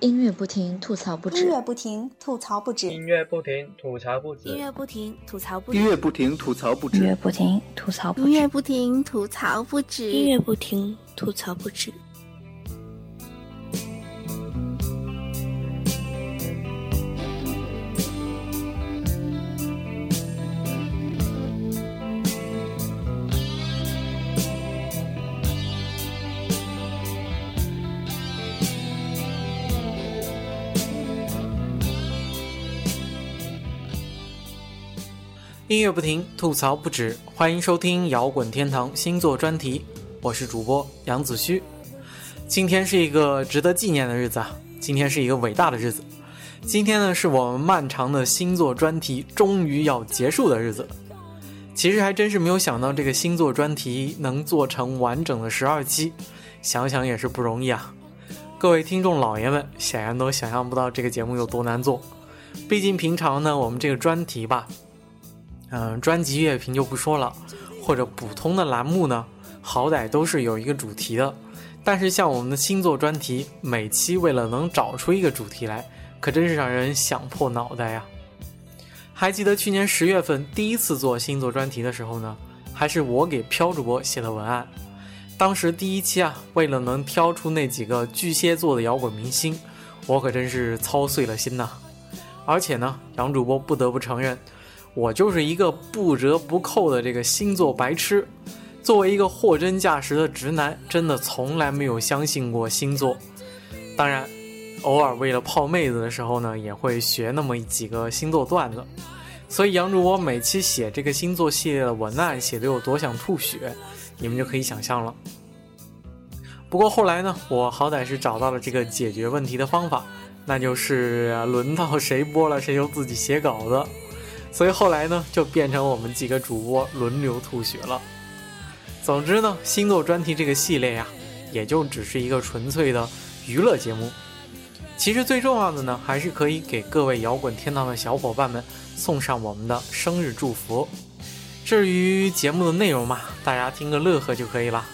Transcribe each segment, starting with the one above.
音乐不停，吐槽不止。音乐不停，吐槽不止。音乐不停，吐槽不止。音乐不停，吐槽不止。音乐不停，吐槽不止。音乐不停，吐槽不止。音乐不停，吐槽不止。音乐不停，吐槽不止。音乐不停，吐槽不止。欢迎收听摇滚天堂星座专题，我是主播杨子虚。今天是一个值得纪念的日子啊！今天是一个伟大的日子。今天呢，是我们漫长的星座专题终于要结束的日子。其实还真是没有想到，这个星座专题能做成完整的十二期，想想也是不容易啊！各位听众老爷们，显然都想象不到这个节目有多难做。毕竟平常呢，我们这个专题吧。嗯，专辑乐评就不说了，或者普通的栏目呢，好歹都是有一个主题的。但是像我们的星座专题，每期为了能找出一个主题来，可真是让人想破脑袋呀。还记得去年十月份第一次做星座专题的时候呢，还是我给飘主播写的文案。当时第一期啊，为了能挑出那几个巨蟹座的摇滚明星，我可真是操碎了心呐。而且呢，杨主播不得不承认。我就是一个不折不扣的这个星座白痴，作为一个货真价实的直男，真的从来没有相信过星座。当然，偶尔为了泡妹子的时候呢，也会学那么几个星座段子。所以杨主播每期写这个星座系列的文案，写的有多想吐血，你们就可以想象了。不过后来呢，我好歹是找到了这个解决问题的方法，那就是轮到谁播了，谁就自己写稿子。所以后来呢，就变成我们几个主播轮流吐血了。总之呢，星座专题这个系列呀，也就只是一个纯粹的娱乐节目。其实最重要的呢，还是可以给各位摇滚天堂的小伙伴们送上我们的生日祝福。至于节目的内容嘛，大家听个乐呵就可以了。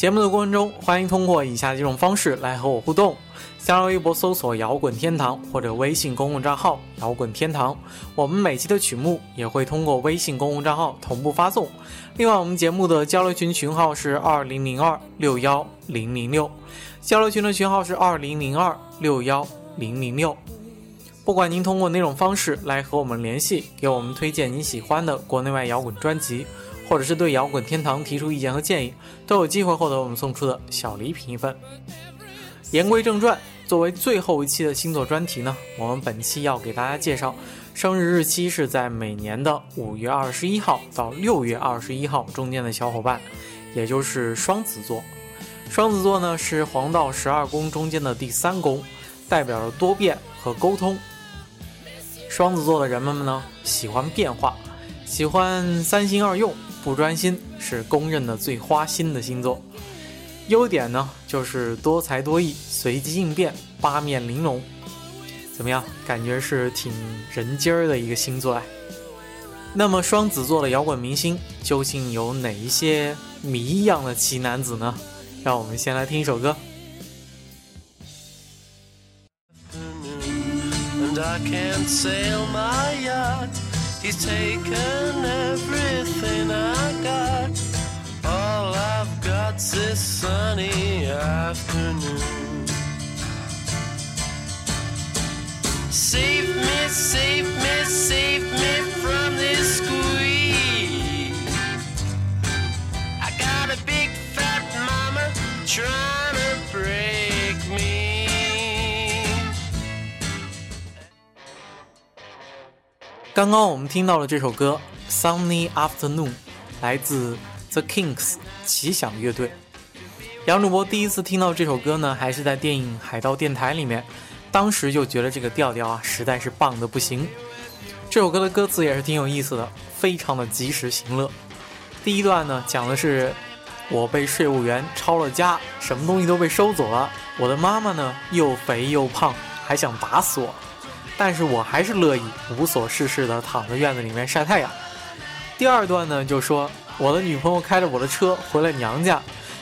节目的过程中，欢迎通过以下几种方式来和我互动：新浪微博搜索“摇滚天堂”或者微信公共账号“摇滚天堂”。我们每期的曲目也会通过微信公共账号同步发送。另外，我们节目的交流群群号是二零零二六幺零零六，交流群的群号是二零零二六幺零零六。不管您通过哪种方式来和我们联系，给我们推荐你喜欢的国内外摇滚专辑。或者是对摇滚天堂提出意见和建议，都有机会获得我们送出的小礼品一份。言归正传，作为最后一期的星座专题呢，我们本期要给大家介绍，生日日期是在每年的五月二十一号到六月二十一号中间的小伙伴，也就是双子座。双子座呢是黄道十二宫中间的第三宫，代表着多变和沟通。双子座的人们们呢喜欢变化，喜欢三心二用。不专心是公认的最花心的星座，优点呢就是多才多艺、随机应变、八面玲珑。怎么样？感觉是挺人精儿的一个星座哎。那么双子座的摇滚明星究竟有哪一些谜一样的奇男子呢？让我们先来听一首歌。He's taken everything I got. All I've got's this sunny afternoon. Save me, save me, save me from this squeeze. I got a big fat mama trying 刚刚我们听到了这首歌《Sunny Afternoon》，来自 The Kings 奇想乐队。杨主播第一次听到这首歌呢，还是在电影《海盗电台》里面，当时就觉得这个调调啊，实在是棒的不行。这首歌的歌词也是挺有意思的，非常的及时行乐。第一段呢，讲的是我被税务员抄了家，什么东西都被收走了。我的妈妈呢，又肥又胖，还想打死我，但是我还是乐意无所事事的躺在院子里面晒太阳。第二段呢，就说我的女朋友开着我的车回了娘家，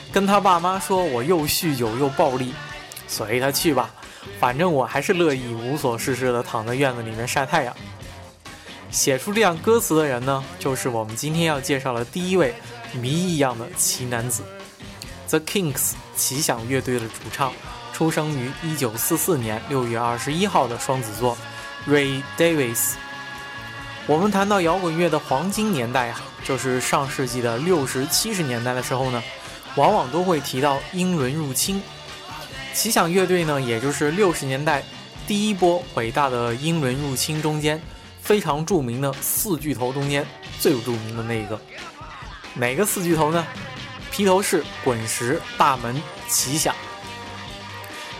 跟他爸妈说我又酗酒又暴力，随他去吧，反正我还是乐意无所事事的躺在院子里面晒太阳。写出这样歌词的人呢，就是我们今天要介绍的第一位谜一样的奇男子，The Kings 奇想乐队的主唱，出生于1944年6月21号的双子座，Ray Davis。我们谈到摇滚乐的黄金年代啊，就是上世纪的六十七十年代的时候呢，往往都会提到英伦入侵。奇想乐队呢，也就是六十年代第一波伟大的英伦入侵中间。非常著名的四巨头中间最著名的那一个，哪个四巨头呢？披头士、滚石、大门、奇想。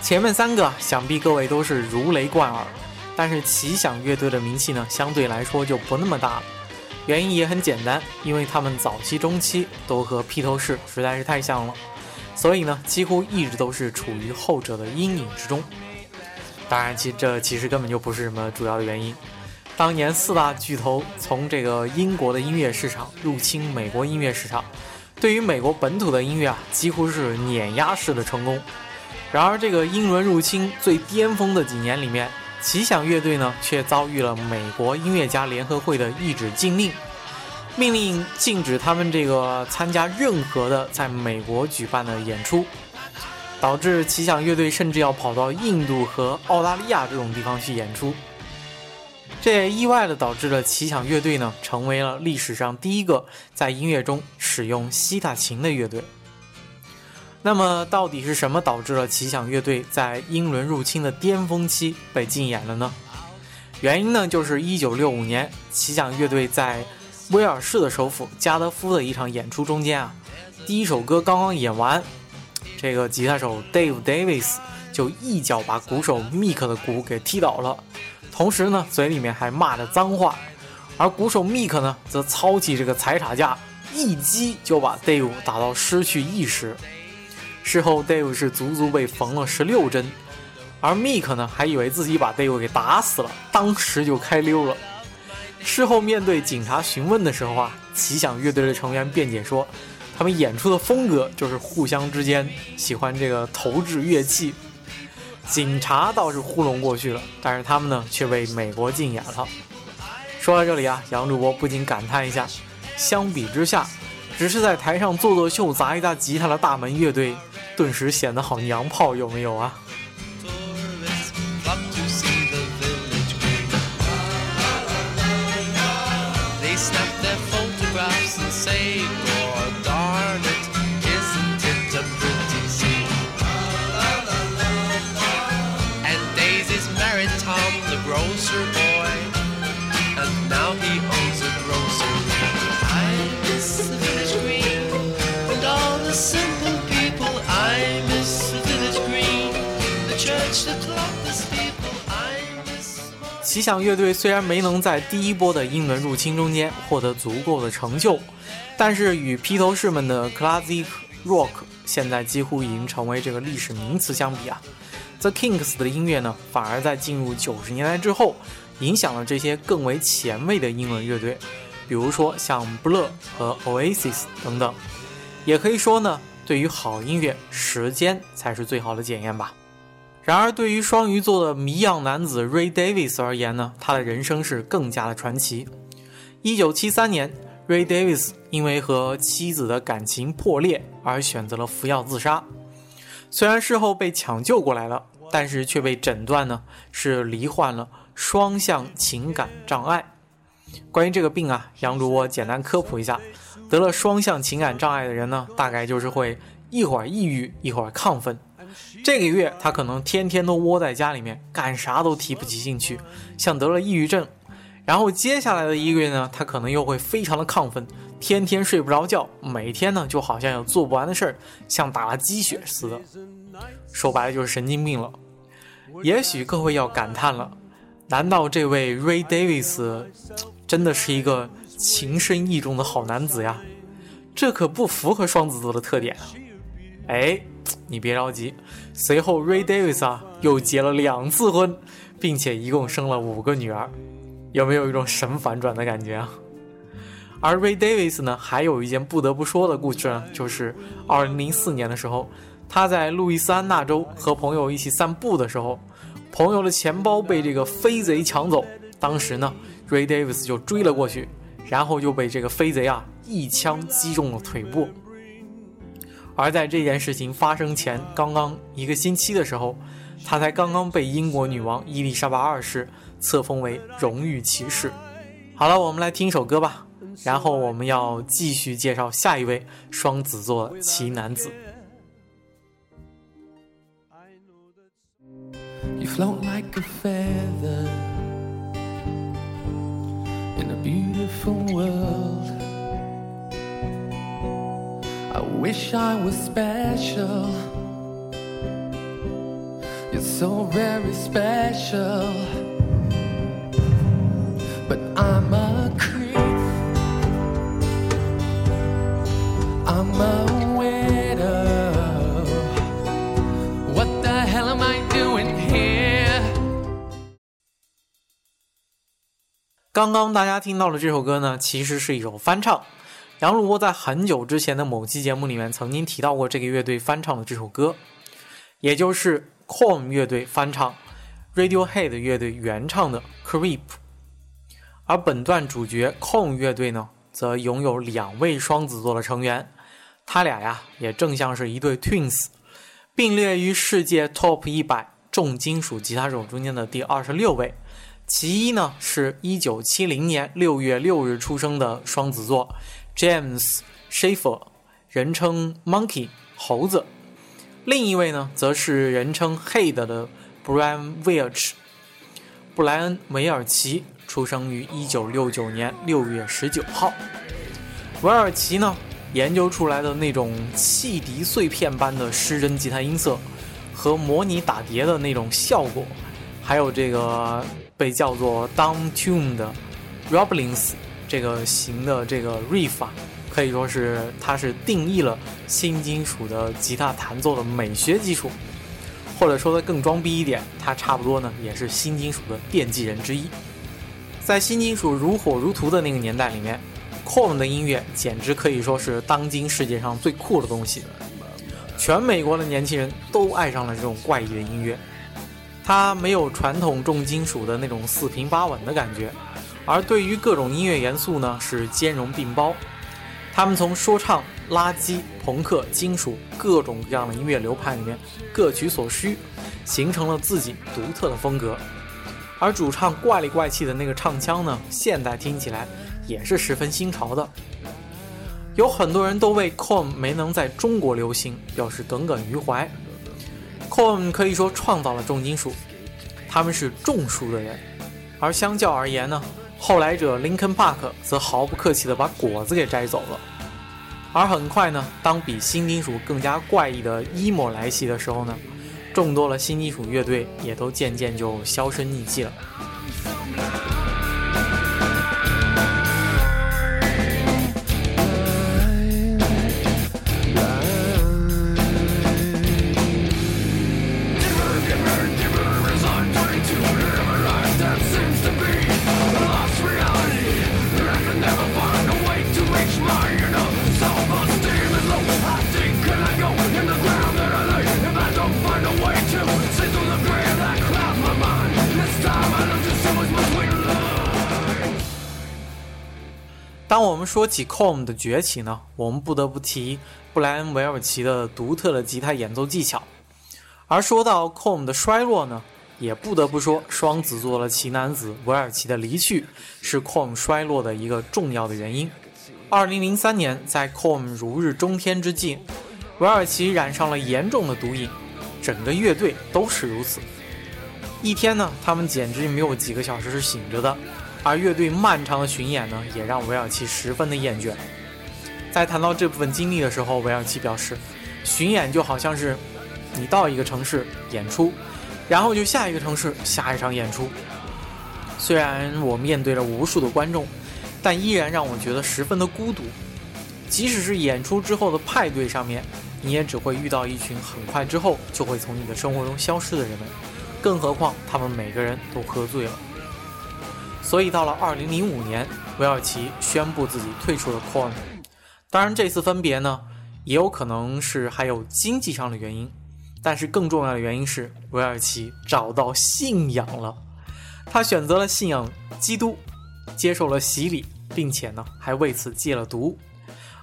前面三个想必各位都是如雷贯耳，但是奇想乐队的名气呢，相对来说就不那么大了。原因也很简单，因为他们早期、中期都和披头士实在是太像了，所以呢，几乎一直都是处于后者的阴影之中。当然，其这其实根本就不是什么主要的原因。当年四大巨头从这个英国的音乐市场入侵美国音乐市场，对于美国本土的音乐啊，几乎是碾压式的成功。然而，这个英伦入侵最巅峰的几年里面，奇想乐队呢，却遭遇了美国音乐家联合会的一纸禁令，命令禁止他们这个参加任何的在美国举办的演出，导致奇想乐队甚至要跑到印度和澳大利亚这种地方去演出。这也意外的导致了奇想乐队呢，成为了历史上第一个在音乐中使用西塔琴的乐队。那么，到底是什么导致了奇想乐队在英伦入侵的巅峰期被禁演了呢？原因呢，就是1965年奇想乐队在威尔士的首府加德夫的一场演出中间啊，第一首歌刚刚演完，这个吉他手 Dave Davis 就一脚把鼓手 Mick 的鼓给踢倒了。同时呢，嘴里面还骂着脏话，而鼓手密克呢，则操起这个踩塔架，一击就把 Dave 打到失去意识。事后，Dave 是足足被缝了十六针，而密克呢，还以为自己把 Dave 给打死了，当时就开溜了。事后面对警察询问的时候啊，奇想乐队的成员辩解说，他们演出的风格就是互相之间喜欢这个投掷乐器。警察倒是糊弄过去了，但是他们呢却被美国禁演了。说到这里啊，杨主播不禁感叹一下：相比之下，只是在台上做做秀、砸一砸吉他的大门乐队，顿时显得好娘炮，有没有啊？奇想乐队虽然没能在第一波的英伦入侵中间获得足够的成就，但是与披头士们的 classic rock 现在几乎已经成为这个历史名词相比啊，The Kings 的音乐呢，反而在进入九十年代之后，影响了这些更为前卫的英伦乐队，比如说像 Blur 和 Oasis 等等。也可以说呢，对于好音乐，时间才是最好的检验吧。然而，对于双鱼座的谜样男子 Ray Davis 而言呢，他的人生是更加的传奇。一九七三年，Ray Davis 因为和妻子的感情破裂而选择了服药自杀。虽然事后被抢救过来了，但是却被诊断呢是罹患了双向情感障碍。关于这个病啊，杨主播简单科普一下：得了双向情感障碍的人呢，大概就是会一会儿抑郁，一会儿亢奋。这个月他可能天天都窝在家里面，干啥都提不起兴趣，像得了抑郁症。然后接下来的一个月呢，他可能又会非常的亢奋，天天睡不着觉，每天呢就好像有做不完的事儿，像打了鸡血似的。说白了就是神经病了。也许各位要感叹了，难道这位 Ray Davis 真的是一个情深意重的好男子呀？这可不符合双子座的特点啊！哎，你别着急，随后 Ray Davis 啊又结了两次婚，并且一共生了五个女儿，有没有一种神反转的感觉啊？而 Ray Davis 呢，还有一件不得不说的故事呢，就是2004年的时候。他在路易斯安那州和朋友一起散步的时候，朋友的钱包被这个飞贼抢走。当时呢，Ray Davis 就追了过去，然后就被这个飞贼啊一枪击中了腿部。而在这件事情发生前刚刚一个星期的时候，他才刚刚被英国女王伊丽莎白二世册封为荣誉骑士。好了，我们来听一首歌吧，然后我们要继续介绍下一位双子座奇男子。You float like a feather in a beautiful world. I wish I was special. You're so very special. But I'm a creep. I'm a 刚刚大家听到的这首歌呢，其实是一首翻唱。 杨主播在很久之前的某期节目里面曾经提到过这个乐队翻唱的这首歌，也就是 Korn 乐队翻唱 Radiohead 乐队原唱的《Creep》。而本段主角 Korn 乐队呢，则拥有两位双子座的成员，他俩呀也正像是一对 Twins，并列于世界 Top 一百重金属吉他手中间的第二十六位。其一呢，是一九七零年六月六日出生的双子座 James Schaefer，人称 Monkey 猴子；另一位呢，则是人称 Head 的 Brian Welch，布莱恩·韦尔奇，出生于一九六九年六月十九号。韦尔奇呢，研究出来的那种汽笛碎片般的失真吉他音色，和模拟打碟的那种效果，还有这个。被叫做 down tune 的 roblings 这个型的这个 riff 啊，可以说是它是定义了新金属的吉他弹奏的美学基础，或者说的更装逼一点，它差不多呢也是新金属的奠基人之一。在新金属如火如荼的那个年代里面 c o r n 的音乐简直可以说是当今世界上最酷的东西，全美国的年轻人都爱上了这种怪异的音乐。它没有传统重金属的那种四平八稳的感觉，而对于各种音乐元素呢是兼容并包。他们从说唱、垃圾、朋克、金属各种各样的音乐流派里面各取所需，形成了自己独特的风格。而主唱怪里怪气的那个唱腔呢，现在听起来也是十分新潮的。有很多人都为 c o m 没能在中国流行表示耿耿于怀。c o m 可以说创造了重金属，他们是种树的人，而相较而言呢，后来者 Linkin Park 则毫不客气地把果子给摘走了。而很快呢，当比新金属更加怪异的 emo 来袭的时候呢，众多的新金属乐队也都渐渐就销声匿迹了。说起 c o m 的崛起呢，我们不得不提布莱恩·韦尔奇的独特的吉他演奏技巧；而说到 c o m 的衰落呢，也不得不说双子座的奇男子韦尔奇的离去是 c o m 衰落的一个重要的原因。二零零三年，在 c o m 如日中天之际，韦尔奇染上了严重的毒瘾，整个乐队都是如此。一天呢，他们简直没有几个小时是醒着的。而乐队漫长的巡演呢，也让韦尔奇十分的厌倦。在谈到这部分经历的时候，韦尔奇表示，巡演就好像是你到一个城市演出，然后就下一个城市下一场演出。虽然我面对了无数的观众，但依然让我觉得十分的孤独。即使是演出之后的派对上面，你也只会遇到一群很快之后就会从你的生活中消失的人们，更何况他们每个人都喝醉了。所以到了2005年，韦尔奇宣布自己退出了 Korn。当然，这次分别呢，也有可能是还有经济上的原因，但是更重要的原因是韦尔奇找到信仰了。他选择了信仰基督，接受了洗礼，并且呢，还为此戒了毒。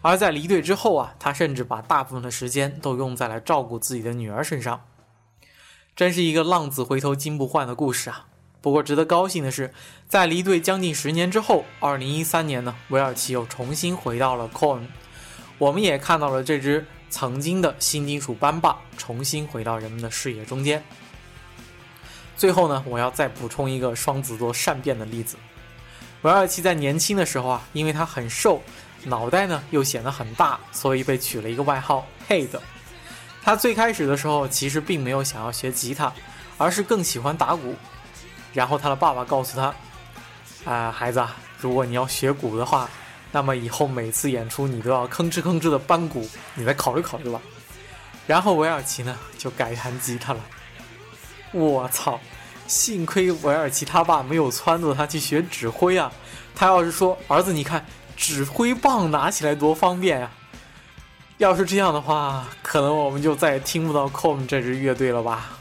而在离队之后啊，他甚至把大部分的时间都用在了照顾自己的女儿身上。真是一个浪子回头金不换的故事啊！不过值得高兴的是，在离队将近十年之后，二零一三年呢，韦尔奇又重新回到了 Corn。我们也看到了这支曾经的新金属班霸重新回到人们的视野中间。最后呢，我要再补充一个双子座善变的例子。韦尔奇在年轻的时候啊，因为他很瘦。脑袋呢又显得很大，所以被取了一个外号 “Head”。他最开始的时候其实并没有想要学吉他，而是更喜欢打鼓。然后他的爸爸告诉他：“啊，孩子，如果你要学鼓的话，那么以后每次演出你都要吭哧吭哧的搬鼓，你再考虑考虑吧。”然后韦尔奇呢就改弹吉他了。我操！幸亏韦尔奇他爸没有撺掇他去学指挥啊！他要是说：“儿子，你看。”指挥棒拿起来多方便呀！要是这样的话，可能我们就再也听不到 Com 这支乐队了吧。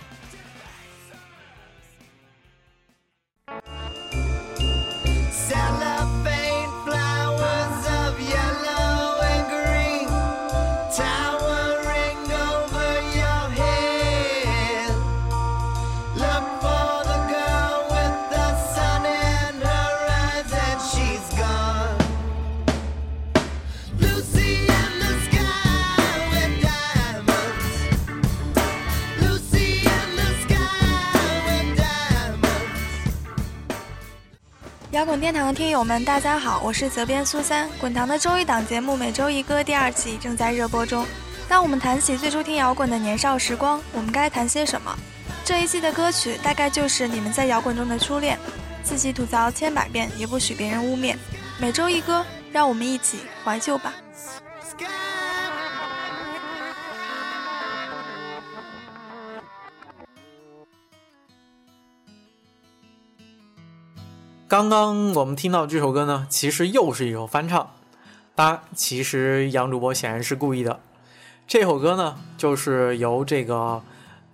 滚天堂的听友们，大家好，我是责编苏三。滚堂的周一档节目每周一歌第二季正在热播中。当我们谈起最初听摇滚的年少时光，我们该谈些什么？这一季的歌曲大概就是你们在摇滚中的初恋，自己吐槽千百遍，也不许别人污蔑。每周一歌，让我们一起怀旧吧。刚刚我们听到这首歌呢，其实又是一首翻唱。当然，其实杨主播显然是故意的。这首歌呢，就是由这个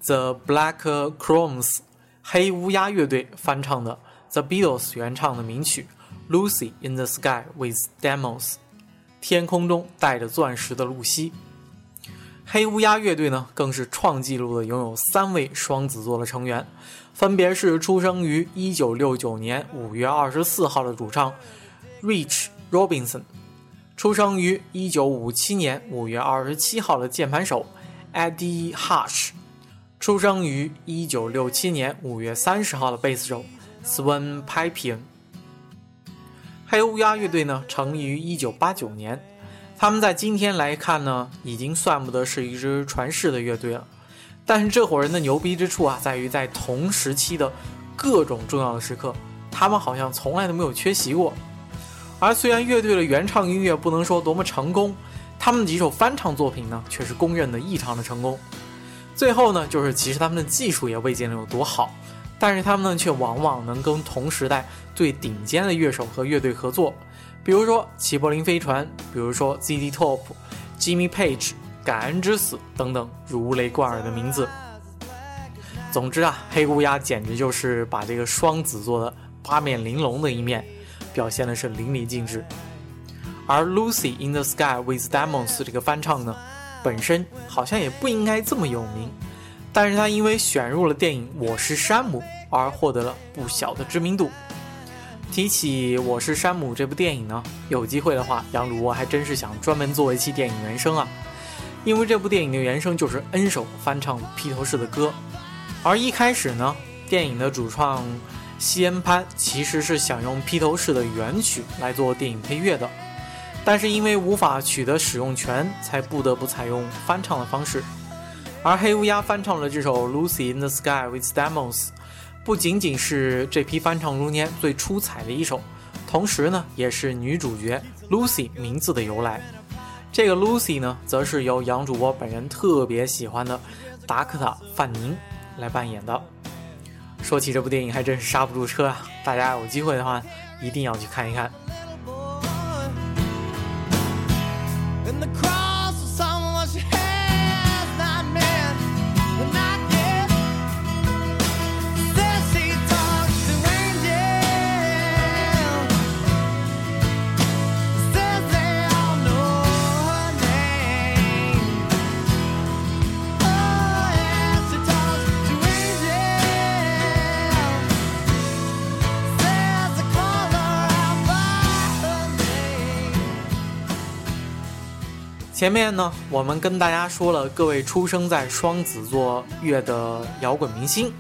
The Black Crowes 黑乌鸦乐队翻唱的 The Beatles 原唱的名曲《Lucy in the Sky with Diamonds》天空中带着钻石的露西。黑乌鸦乐队呢，更是创纪录的拥有三位双子座的成员。分别是出生于1969年5月24号的主唱 Rich Robinson，出生于1957年5月27号的键盘手 Eddie Hush，出生于1967年5月30号的贝斯手 Sven Pipian。黑乌鸦乐队呢成立于1989年，他们在今天来看呢，已经算不得是一支传世的乐队了。但是这伙人的牛逼之处啊，在于在同时期的各种重要的时刻，他们好像从来都没有缺席过。而虽然乐队的原唱音乐不能说多么成功，他们的几首翻唱作品呢，却是公认的异常的成功。最后呢，就是其实他们的技术也未见得有多好，但是他们呢，却往往能跟同时代最顶尖的乐手和乐队合作，比如说齐柏林飞船，比如说 ZZ Top、Jimmy Page。感恩之死等等如雷贯耳的名字。总之啊，黑乌鸦简直就是把这个双子座的八面玲珑的一面表现的是淋漓尽致。而《Lucy in the Sky with Diamonds》这个翻唱呢，本身好像也不应该这么有名，但是它因为选入了电影《我是山姆》而获得了不小的知名度。提起《我是山姆》这部电影呢，有机会的话，杨主播还真是想专门做一期电影原声啊。因为这部电影的原声就是 N 首翻唱披头士的歌，而一开始呢，电影的主创西恩潘其实是想用披头士的原曲来做电影配乐的，但是因为无法取得使用权，才不得不采用翻唱的方式。而黑乌鸦翻唱了这首《Lucy in the Sky with Demons》，不仅仅是这批翻唱中间最出彩的一首，同时呢，也是女主角 Lucy 名字的由来。这个 Lucy 呢，则是由杨主播本人特别喜欢的达克塔·范宁来扮演的。说起这部电影，还真是刹不住车啊！大家有机会的话，一定要去看一看。前面呢，我们跟大家说了各位出生在双子座月的摇滚明星。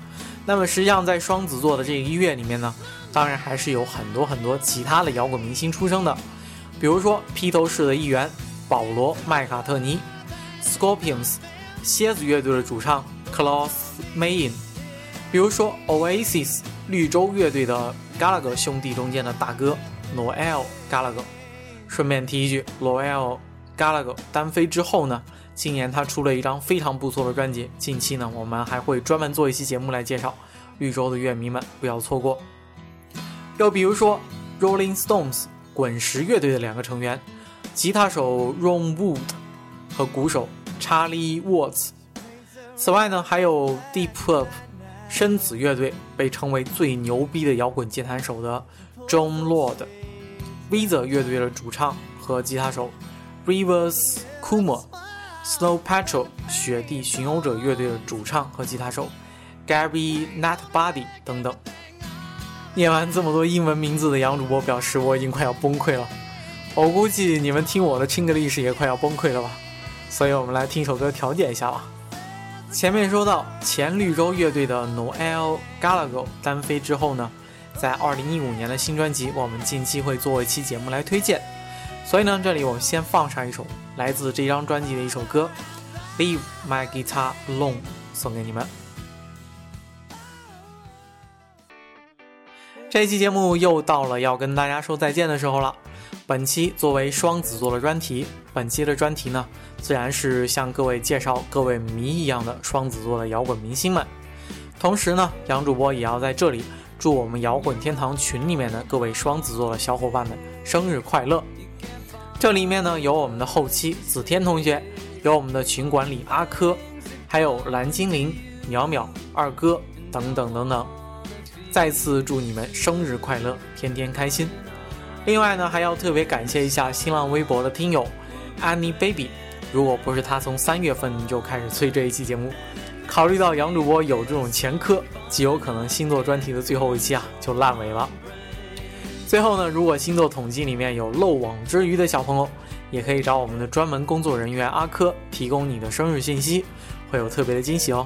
那么实际上，在双子座的这一月里面呢，当然还是有很多很多其他的摇滚明星出生的。比如说披头士的一员保罗·麦卡特尼，Scorpions，蝎子乐队的主唱 Klaus Mayin。比如说 Oasis，绿洲乐队的 galaga 兄弟中间的大哥 Noel Gallagher。顺便提一句，Noel。Gallagher 单飞之后呢，今年他出了一张非常不错的专辑。近期呢，我们还会专门做一期节目来介绍。绿洲的乐迷们不要错过。又比如说 Rolling Stones 滚石乐队的两个成员，吉他手 Ron Wood 和鼓手 Charlie Watts。此外呢，还有 Deep Purple 深紫乐队被称为最牛逼的摇滚键盘手的 John Lord，Weezer 乐队的主唱和吉他手。Rivers Cuomo、Snow Patrol 雪地巡游者乐队的主唱和吉他手 Gary Nutbody 等等。念完这么多英文名字的杨主播表示，我已经快要崩溃了。我估计你们听我的听个历史也快要崩溃了吧？所以我们来听首歌调节一下吧。前面说到前绿洲乐队的 Noel Gallagher 单飞之后呢，在2015年的新专辑，我们近期会做一期节目来推荐。所以呢，这里我们先放上一首来自这张专辑的一首歌《Leave My Guitar Alone》，送给你们。这期节目又到了要跟大家说再见的时候了。本期作为双子座的专题，本期的专题呢，自然是向各位介绍各位谜一样的双子座的摇滚明星们。同时呢，杨主播也要在这里祝我们摇滚天堂群里面的各位双子座的小伙伴们生日快乐。这里面呢有我们的后期子天同学，有我们的群管理阿珂，还有蓝精灵、淼淼、二哥等等等等。再次祝你们生日快乐，天天开心。另外呢，还要特别感谢一下新浪微博的听友 Annie Baby，如果不是他从三月份就开始催这一期节目，考虑到杨主播有这种前科，极有可能星座专题的最后一期啊就烂尾了。最后呢，如果星座统计里面有漏网之鱼的小朋友，也可以找我们的专门工作人员阿珂提供你的生日信息，会有特别的惊喜哦。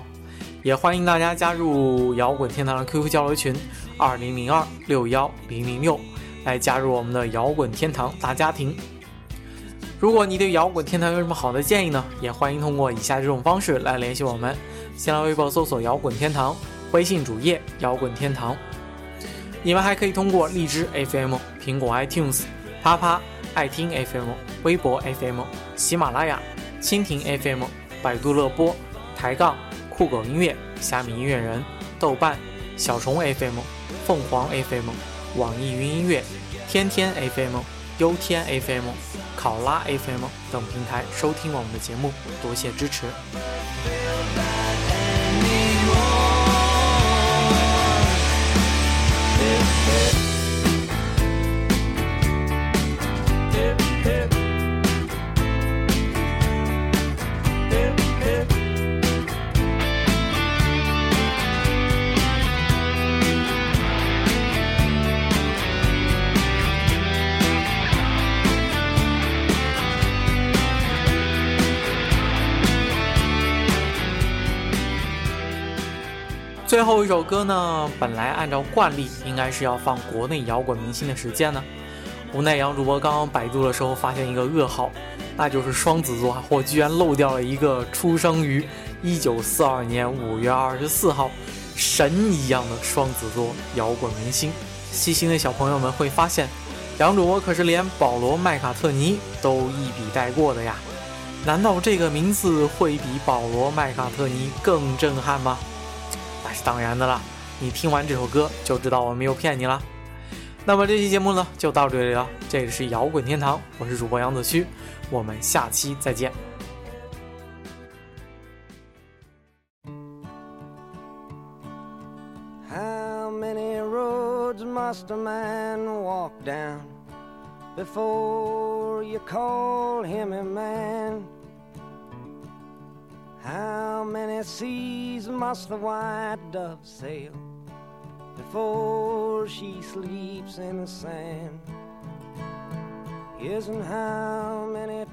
也欢迎大家加入摇滚天堂的 QQ 交流群二零零二六幺零零六，来加入我们的摇滚天堂大家庭。如果你对摇滚天堂有什么好的建议呢，也欢迎通过以下这种方式来联系我们：新浪微博搜索摇滚天堂，微信主页摇滚天堂。你们还可以通过荔枝 FM、苹果 iTunes、啪啪爱听 FM、微博 FM、喜马拉雅、蜻蜓 FM、百度乐播、抬杠、酷狗音乐、虾米音乐人、豆瓣、小虫 FM、凤凰 FM、网易云音乐、天天 FM、优天 FM、考拉 FM 等平台收听我们的节目，多谢支持。最后一首歌呢，本来按照惯例应该是要放国内摇滚明星的时间呢，无奈杨主播刚刚百度的时候发现一个噩耗，那就是双子座我居然漏掉了一个出生于一九四二年五月二十四号，神一样的双子座摇滚明星。细心的小朋友们会发现，杨主播可是连保罗·麦卡特尼都一笔带过的呀。难道这个名字会比保罗·麦卡特尼更震撼吗？是当然的啦！你听完这首歌就知道我没有骗你了。那么这期节目呢，就到这里了。这里是摇滚天堂，我是主播杨子虚，我们下期再见。How many roads must a man walk down before you call him a man? How many seas must the white dove sail before she sleeps in the sand? Isn't how many